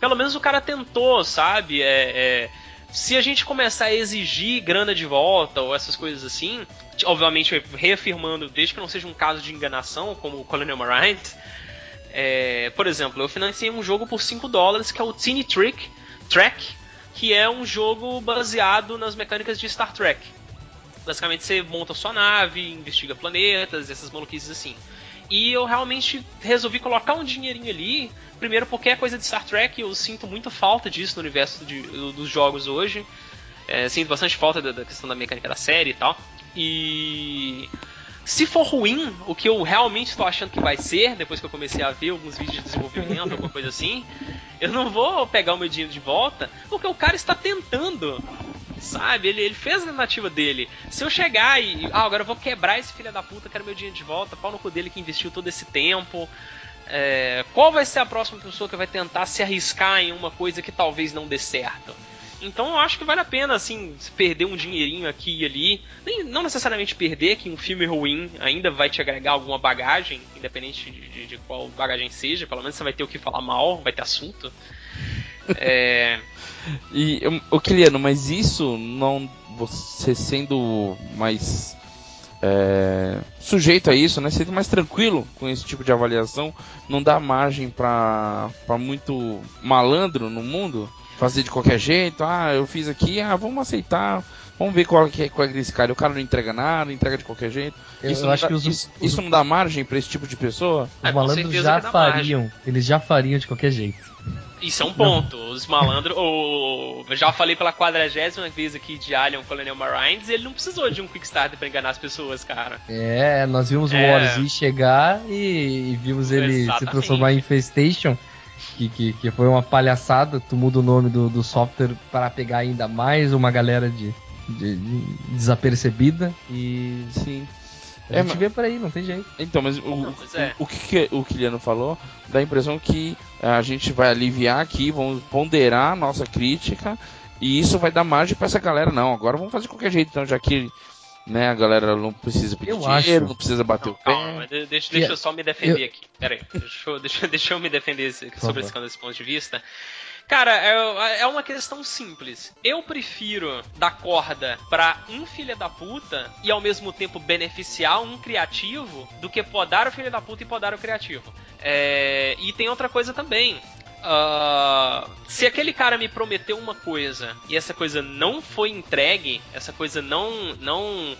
pelo menos o cara tentou, sabe? É, é, se a gente começar a exigir grana de volta ou essas coisas assim, obviamente reafirmando, desde que não seja um caso de enganação, como o Colonial Marine, é, por exemplo, eu financiei um jogo por 5 dólares que é o Teeny Trick Track, que é um jogo baseado nas mecânicas de Star Trek. Basicamente você monta sua nave, investiga planetas, essas maluquices assim. E eu realmente resolvi colocar um dinheirinho ali, primeiro porque é coisa de Star Trek, eu sinto muito falta disso no universo de, dos jogos hoje. É, sinto bastante falta da, da questão da mecânica da série e tal. E se for ruim, o que eu realmente estou achando que vai ser, depois que eu comecei a ver alguns vídeos de desenvolvimento, alguma coisa assim, eu não vou pegar o meu dinheiro de volta, porque o cara está tentando. Sabe? Ele, ele fez a tentativa dele. Se eu chegar e. Ah, agora eu vou quebrar esse filho da puta, quero meu dinheiro de volta, pau no cu dele que investiu todo esse tempo. É, qual vai ser a próxima pessoa que vai tentar se arriscar em uma coisa que talvez não dê certo? Então eu acho que vale a pena, assim, perder um dinheirinho aqui e ali. Nem, não necessariamente perder, que um filme ruim ainda vai te agregar alguma bagagem, independente de, de, de qual bagagem seja. Pelo menos você vai ter o que falar mal, vai ter assunto. É... e, o Kiliano, mas isso não. Você sendo mais. É, sujeito a isso, né? Sendo mais tranquilo com esse tipo de avaliação, não dá margem para muito malandro no mundo fazer de qualquer jeito. Ah, eu fiz aqui, ah, vamos aceitar. Vamos ver qual, é, qual é esse cara. O cara não entrega nada, entrega de qualquer jeito. Eu, isso, eu acho dá, que os, isso, os, isso, não dá margem para esse tipo de pessoa? Os é, malandros já fariam. Margem. Eles já fariam de qualquer jeito. Isso é um ponto. Não. Os malandros. Oh, eu já falei pela quadragésima vez aqui de Alien Colonial Marines, ele não precisou de um Kickstarter pra enganar as pessoas, cara. É, nós vimos o é. War Z chegar e, e vimos ele Exatamente. se transformar em Infestation que, que, que foi uma palhaçada. Tu muda o nome do, do software para pegar ainda mais uma galera de, de, de desapercebida. E sim. A é, gente mas... vê por aí, não tem jeito. Então, mas o, não, mas é. o, o, que o Kiliano falou dá a impressão que a gente vai aliviar aqui, vamos ponderar a nossa crítica e isso vai dar margem para essa galera. Não, agora vamos fazer de qualquer jeito, então, já que né? A galera não precisa pedir eu dinheiro, acho. não precisa bater não, o pé. Calma, deixa, deixa yeah. eu só me defender eu... aqui. Pera aí, deixa, eu, deixa, deixa eu me defender sobre esse, esse ponto de vista. Cara, é, é uma questão simples. Eu prefiro dar corda pra um filho da puta e ao mesmo tempo beneficiar um criativo do que podar o filho da puta e podar o criativo. É, e tem outra coisa também. Uh, se aquele cara me prometeu uma coisa e essa coisa não foi entregue, essa coisa não. não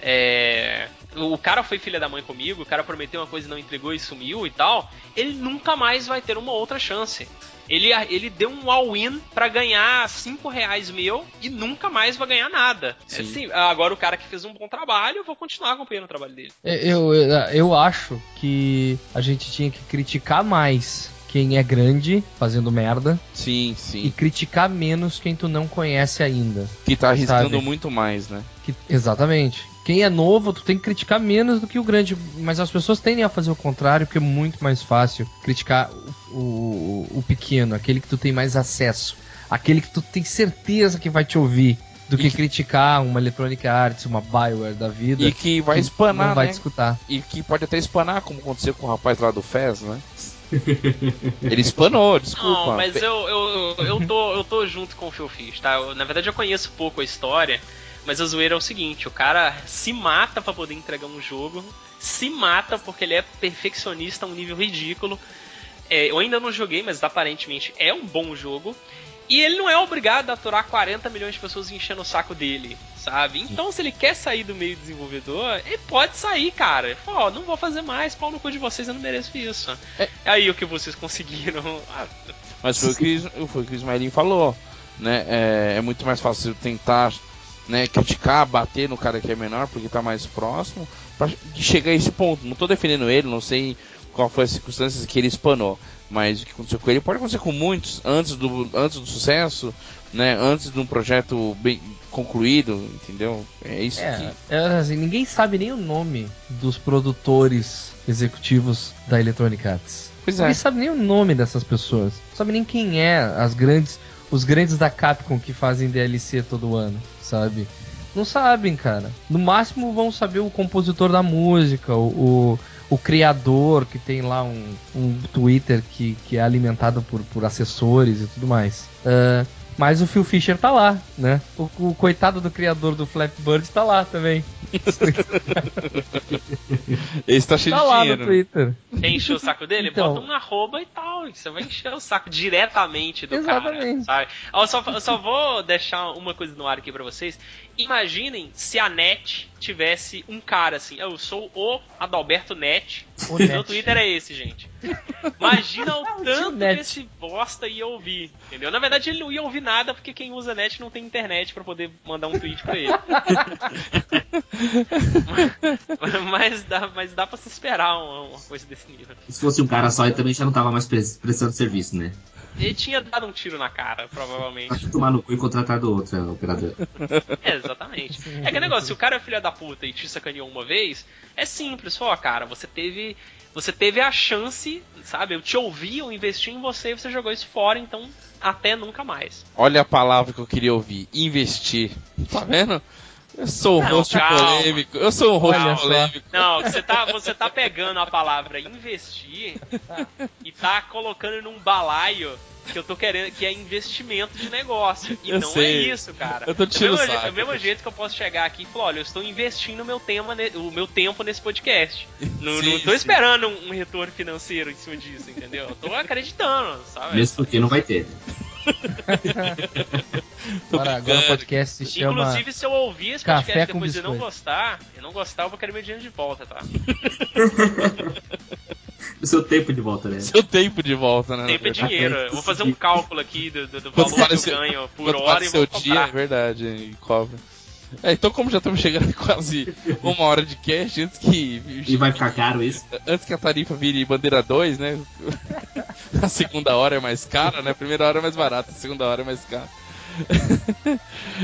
é, o cara foi filha da mãe comigo, o cara prometeu uma coisa e não entregou e sumiu e tal, ele nunca mais vai ter uma outra chance. Ele, ele deu um all-in pra ganhar 5 reais meu e nunca mais vai ganhar nada. É assim, agora o cara que fez um bom trabalho, eu vou continuar acompanhando o trabalho dele. É, eu, eu, eu acho que a gente tinha que criticar mais quem é grande fazendo merda. Sim, sim. E criticar menos quem tu não conhece ainda. Que tá arriscando sabe? muito mais, né? Que, exatamente. Quem é novo, tu tem que criticar menos do que o grande. Mas as pessoas tendem a fazer o contrário, porque é muito mais fácil criticar o, o, o pequeno, aquele que tu tem mais acesso. Aquele que tu tem certeza que vai te ouvir do que, que, criticar uma Electronic Arts, uma Bioware da vida. E que vai que espanar, não vai né? discutir. E que pode até espanar, como aconteceu com o rapaz lá do Fez, né? Ele espanou, desculpa. Não, mas eu, eu, eu, tô, eu tô junto com o Phil Fish, tá? Eu, na verdade eu conheço pouco a história, mas a zoeira é o seguinte, o cara se mata para poder entregar um jogo, se mata porque ele é perfeccionista a um nível ridículo. É, eu ainda não joguei, mas aparentemente é um bom jogo. E ele não é obrigado a aturar 40 milhões de pessoas enchendo o saco dele, sabe? Então, se ele quer sair do meio desenvolvedor, ele pode sair, cara. Fala, ó, não vou fazer mais, pau no cu de vocês, eu não mereço isso. É, é aí o que vocês conseguiram. Mas foi o que, foi o, que o Ismaelin falou, né? É, é muito mais fácil tentar né, criticar, bater no cara que é menor porque tá mais próximo, para chegar a esse ponto. Não tô defendendo ele, não sei qual foi as circunstâncias que ele espanou. Mas o que aconteceu com ele pode acontecer com muitos antes do, antes do sucesso, né? Antes de um projeto bem concluído, entendeu? É isso é, que... é, assim, ninguém sabe nem o nome dos produtores executivos da Electronic Arts. Pois é. Ninguém sabe nem o nome dessas pessoas. Não sabe nem quem é as grandes, os grandes da Capcom que fazem DLC todo ano, sabe? Não sabem, cara. No máximo vão saber o compositor da música, o, o, o criador que tem lá um, um Twitter que, que é alimentado por, por assessores e tudo mais. Uh, mas o Phil Fisher tá lá, né? O, o coitado do criador do Flappy Bird tá lá também. Esse tá cheio tá de lá dinheiro. no Twitter. Quer encher o saco dele? Então. Bota um arroba e tal. Você vai encher o saco diretamente do Exatamente. cara, sabe? Eu só, eu só vou deixar uma coisa no ar aqui pra vocês. Imaginem se a NET tivesse um cara assim. Eu sou o Adalberto NET. O Meu Net. Twitter é esse, gente. Imagina o tio tanto que esse bosta ia ouvir, entendeu? Na verdade, ele não ia ouvir nada porque quem usa net não tem internet pra poder mandar um tweet pra ele. mas, dá, mas dá pra se esperar uma, uma coisa desse nível. Se fosse um cara só, ele também já não tava mais pre- prestando serviço, né? Ele tinha dado um tiro na cara, provavelmente. Acho que tomar no cu e contratar do outro, é, operador. É, exatamente. É que negócio, se o cara é filho da puta e te sacaneou uma vez, é simples, só, cara, você teve. Você teve a chance, sabe? Eu te ouvi, eu investi em você e você jogou isso fora, então até nunca mais. Olha a palavra que eu queria ouvir: investir. Tá vendo? Eu sou um Não, host calma. polêmico. Eu sou um host polêmico. Não, você tá, você tá pegando a palavra investir e tá colocando num balaio que eu tô querendo, que é investimento de negócio. E Eu não sei. é isso, cara. Eu tô do tirando mesmo, saco. je- do mesmo jeito que eu posso chegar aqui e falar, olha, eu estou investindo o meu, tema, o meu tempo nesse podcast. Não, Sim, não tô sim. esperando um, um retorno financeiro em cima disso, entendeu? Eu tô acreditando, sabe? Mesmo porque não vai ter. Tô Agora, agora o podcast se chama. Inclusive, se eu ouvir esse Café podcast com depois e não biscoito. gostar, eu não gostar, eu vou querer meu dinheiro de volta, tá? O seu tempo de volta, né? Seu tempo de volta, né? Tempo é dinheiro. Eu vou fazer um cálculo aqui do, do, do Quanto valor que eu seu- ganho por Quanto hora vale e seu vou dia, é verdade, e cobra. É, então como já estamos chegando quase uma hora de cast, antes que E vai ficar caro isso? antes que a tarifa vire bandeira 2, né? A segunda hora é mais cara, né? A primeira hora é mais barata, a segunda hora é mais cara.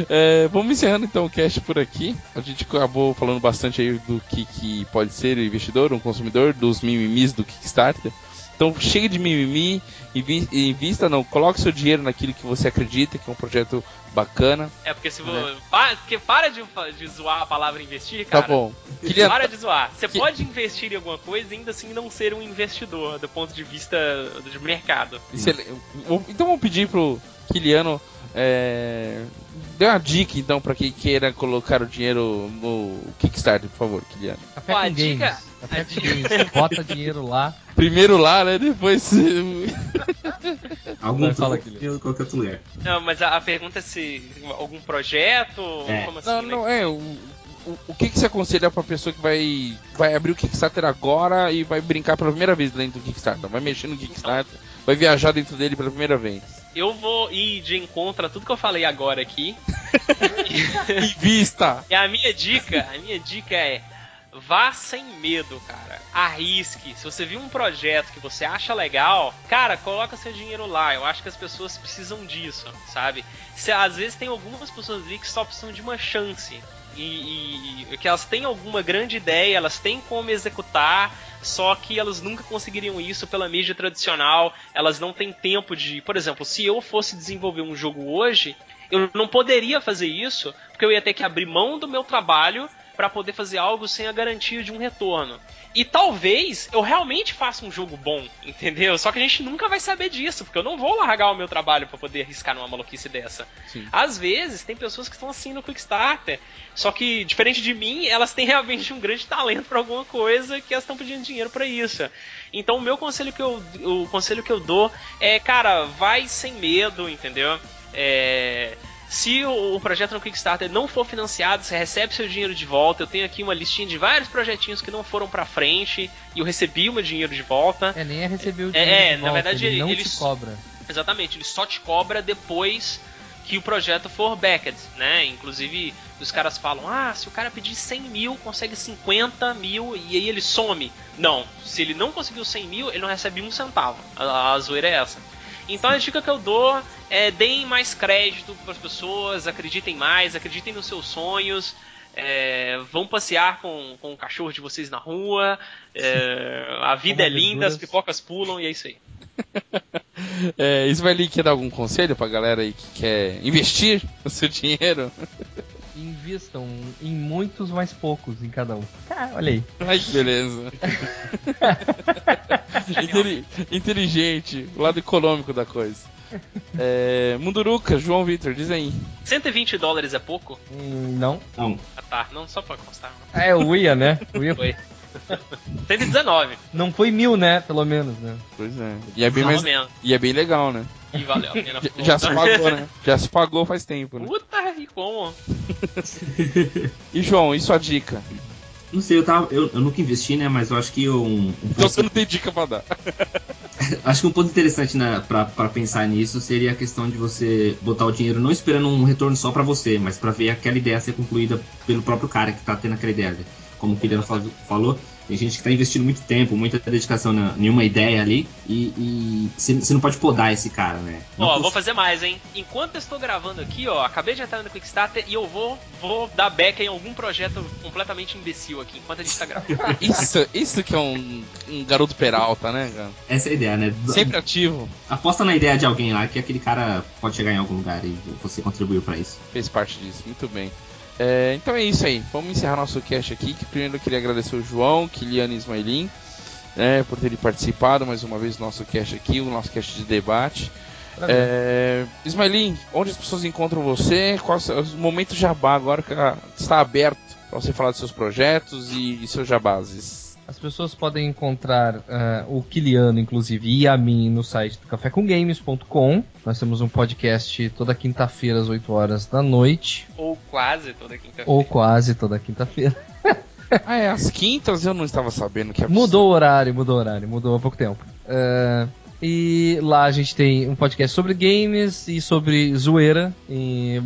É, vamos encerrando então o cast por aqui. A gente acabou falando bastante aí do que, que pode ser o investidor, um consumidor, dos mimimis do Kickstarter. Então chega de mimimi, invi- invista, não, coloque seu dinheiro naquilo que você acredita que é um projeto bacana. É, porque se É. você. Pa, porque para de, de zoar a palavra investir, Tá cara. bom. Queria, Para de zoar. Você Que- pode investir em alguma coisa e ainda assim não ser um investidor do ponto de vista de mercado. Então vamos pedir pro Kiliano é, dê uma dica então para quem queira colocar o dinheiro no Kickstarter, por favor, Kiliano. Café com a games. dica- Café a com games. Bota dinheiro lá. Primeiro lá, né? Depois. Algum fala, em qualquer outro lugar. Não, mas a, a pergunta é se algum projeto. É. Como assim? não, né? não, é. O, o, o que, que você aconselha pra pessoa que vai, vai abrir o Kickstarter agora e vai brincar pela primeira vez dentro do Kickstarter? Vai mexer no Kickstarter, vai viajar dentro dele pela primeira vez. Eu vou ir de encontro a tudo que eu falei agora aqui. Invista! E a minha dica, a minha dica é vá sem medo, cara. Arrisque. Se você viu um projeto que você acha legal, cara, coloca seu dinheiro lá. Eu acho que as pessoas precisam disso, sabe? Se, às vezes tem algumas pessoas ali que só precisam de uma chance. E, e- e que elas têm alguma grande ideia, elas têm como executar, só que elas nunca conseguiriam isso pela mídia tradicional. Elas não têm tempo de. Por exemplo, se eu fosse desenvolver um jogo hoje, eu não poderia fazer isso, porque eu ia ter que abrir mão do meu trabalho para poder fazer algo sem a garantia de um retorno. E talvez eu realmente faça um jogo bom, entendeu? Só que a gente nunca vai saber disso, porque eu não vou largar o meu trabalho para poder arriscar numa maluquice dessa. Sim. Às vezes tem pessoas que estão assim no Quickstarter, só que diferente de mim, elas têm realmente um grande talento para alguma coisa que elas estão pedindo dinheiro para isso. Então o meu conselho que eu o conselho que eu dou é, cara, vai sem medo, entendeu? É, se o, o projeto no Kickstarter não for financiado, você recebe seu dinheiro de volta. Eu tenho aqui uma listinha de vários projetinhos que não foram pra frente e eu recebi o meu dinheiro de volta. É, nem é receber o É, dinheiro. é, de na volta, verdade, ele não ele- te cobra. Exatamente, ele só te cobra depois que o projeto for backed, né? Inclusive, os caras falam: ah, se o cara pedir 100 mil, consegue 50 mil e aí ele some. Não, se ele não conseguiu 100 mil, ele não recebe um centavo. A, a zoeira é essa. Então a dica que eu dou é deem mais crédito para as pessoas, acreditem mais, acreditem nos seus sonhos. é, vão passear com, com o cachorro de vocês na rua. é, a vida é linda, as verduras. pipocas pulam e é isso aí. É, quer dar algum conselho pra galera aí que quer investir o seu dinheiro? Invistam em muitos, mais poucos em cada um. Ah, olha aí. Ai, que beleza. inteligente, o lado econômico da coisa. É, Munduruca, João Vitor, diz aí. 120 dólares é pouco? Hum, não. Não. Ah tá, não, só pra constar. É, o Ia, né? O Ia foi. 119. Não foi mil, né? Pelo menos, né? Pois é. E é bem, mais... e é bem legal, né? E valeu a pena. Já, já se pagou, né? Já se pagou faz tempo, né? Puta, e como? e João, e sua dica? Não sei, eu, tava, eu, eu nunca investi, né? Mas eu acho que um. um então você não tem dica pra dar. acho que um ponto interessante né, pra, pra pensar nisso seria a questão de você botar o dinheiro não esperando um retorno só para você, mas para ver aquela ideia ser concluída pelo próprio cara que tá tendo aquela ideia. Como o Kiliano falou, tem gente que está investindo muito tempo, muita dedicação na, em uma ideia ali e você não pode podar esse cara, né? Ó, vou fazer mais, hein? Enquanto eu estou gravando aqui, ó, acabei de entrar no Kickstarter e eu vou, vou dar back em algum projeto completamente imbecil aqui, enquanto a gente está gravando. isso, isso que é um, um garoto peralta, né, cara? Essa é a ideia, né? Sempre ativo. Aposta na ideia de alguém lá que aquele cara pode chegar em algum lugar e você contribuiu para isso. Fez parte disso, muito bem. É, então é isso aí. Vamos encerrar nosso cast aqui. Que primeiro eu queria agradecer o João, Kiliane Ismailin, né, por terem participado mais uma vez do nosso cast aqui, o nosso cast de debate. É, Ismailin, onde as pessoas encontram você? Qual é o momento jabá agora que está aberto para você falar dos seus projetos e, e seus jabazes? As pessoas podem encontrar uh, o Kiliano, inclusive, e a mim no site do cafécomgames.com. Nós temos um podcast toda quinta-feira às 8 horas da noite. Ou quase toda quinta-feira. Ou quase toda quinta-feira. ah, é, as quintas eu não estava sabendo que é Mudou o horário, mudou o horário, mudou há pouco tempo. Uh, e lá a gente tem um podcast sobre games e sobre zoeira. E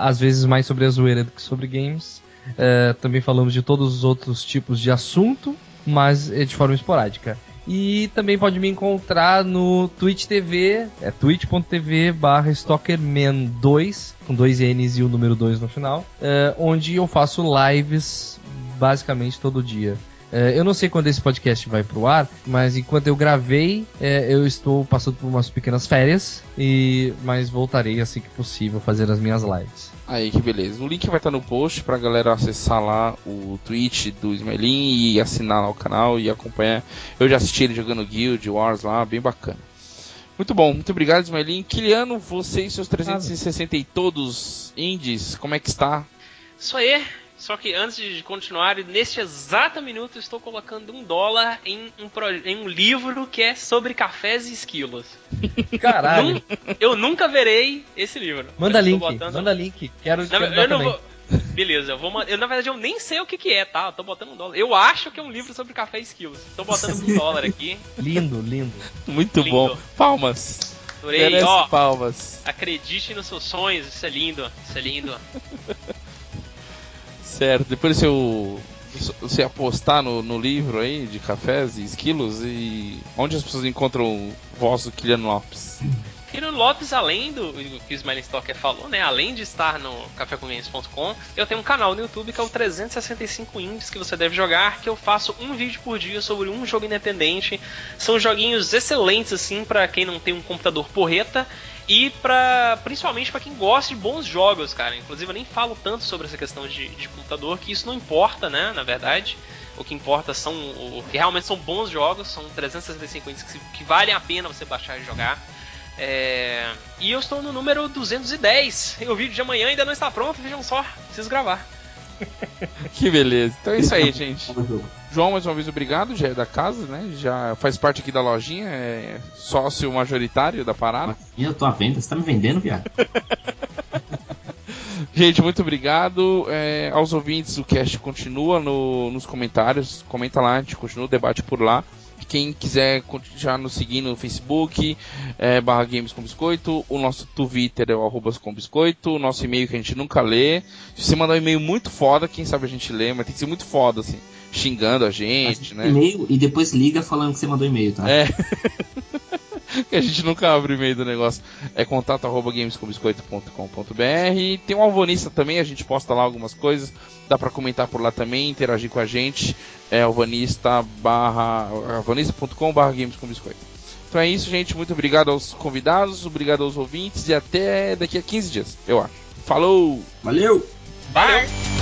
às vezes mais sobre a zoeira do que sobre games. Uh, também falamos de todos os outros tipos de assunto mas é de forma esporádica. E também pode me encontrar no Twitch TV, é twitch.tv barra StalkerMan2, com dois N's e o número 2 no final, é, onde eu faço lives basicamente todo dia. É, eu não sei quando esse podcast vai pro ar, mas enquanto eu gravei, é, eu estou passando por umas pequenas férias, e mas voltarei assim que possível fazer as minhas lives. Aí que beleza. O link vai estar no post pra galera acessar lá o Twitch do Ismailin e assinar lá o canal e acompanhar. Eu já assisti ele jogando Guild Wars lá, bem bacana. Muito bom, muito obrigado, Ismailin. Kiliano, você e seus 360 e todos indies, como é que está? Isso aí, só que antes de continuar, neste exato minuto estou colocando um dólar em um, em um livro que é sobre cafés e esquilos. Caralho. Num, eu nunca verei esse livro. Manda link, botando... manda link. Quero, não, quero eu não vou... Beleza, eu vou eu, Na verdade, eu nem sei o que, que é, tá? Eu tô botando um dólar. Eu acho que é um livro sobre café e esquilos. Tô botando um dólar aqui. Lindo, lindo. Muito lindo. bom. Palmas. Adorei, ó. Palmas. Acredite nos seus sonhos, isso é lindo. Isso é lindo. Certo, depois se eu você apostar no, no, livro aí de cafés e esquilos e onde as pessoas encontram o voz do Kilian Lopes? Kilian Lopes, além do que o Smiling Stalker falou, né? Além de estar no cafécomgames.com, eu tenho um canal no YouTube que é o 365 Indies que você deve jogar, que eu faço um vídeo por dia sobre um jogo independente. São joguinhos excelentes assim para quem não tem um computador porreta e para principalmente para quem gosta de bons jogos, cara. Inclusive eu nem falo tanto sobre essa questão de, de computador, que isso não importa, né, na verdade. O que importa são o que realmente são bons jogos, são 365 indies que, que valem a pena você baixar e jogar. É... E eu estou no número 210. E o vídeo de amanhã ainda não está pronto, vejam só, preciso gravar. que beleza. Então é isso aí, gente. João, mais uma vez, obrigado. Já é da casa, né? Já faz parte aqui da lojinha, é sócio majoritário da parada. Eu tô à venda, você tá me vendendo, viado? Gente, muito obrigado. É, aos ouvintes, o cast continua no, nos comentários. Comenta lá, a gente continua o debate por lá. Quem quiser já nos seguir no Facebook, é, barra Games com Biscoito, o nosso Twitter é o arroba com Biscoito, o nosso e-mail que a gente nunca lê. Se você mandar um e-mail muito foda, quem sabe a gente lê, mas tem que ser muito foda, assim, xingando a gente, né? E-mail e depois liga falando que você mandou e-mail, tá? É. que a gente nunca abre o e-mail do negócio. É contato arroba gamescombiscoito.com.br. Tem o Alvanista também, a gente posta lá algumas coisas. Dá para comentar por lá também, interagir com a gente. É alvanista barra alvanista.com barra gamescombiscoito. Então é isso, gente. Muito obrigado aos convidados, obrigado aos ouvintes e até daqui a 15 dias, eu acho. Falou! Valeu! Valeu.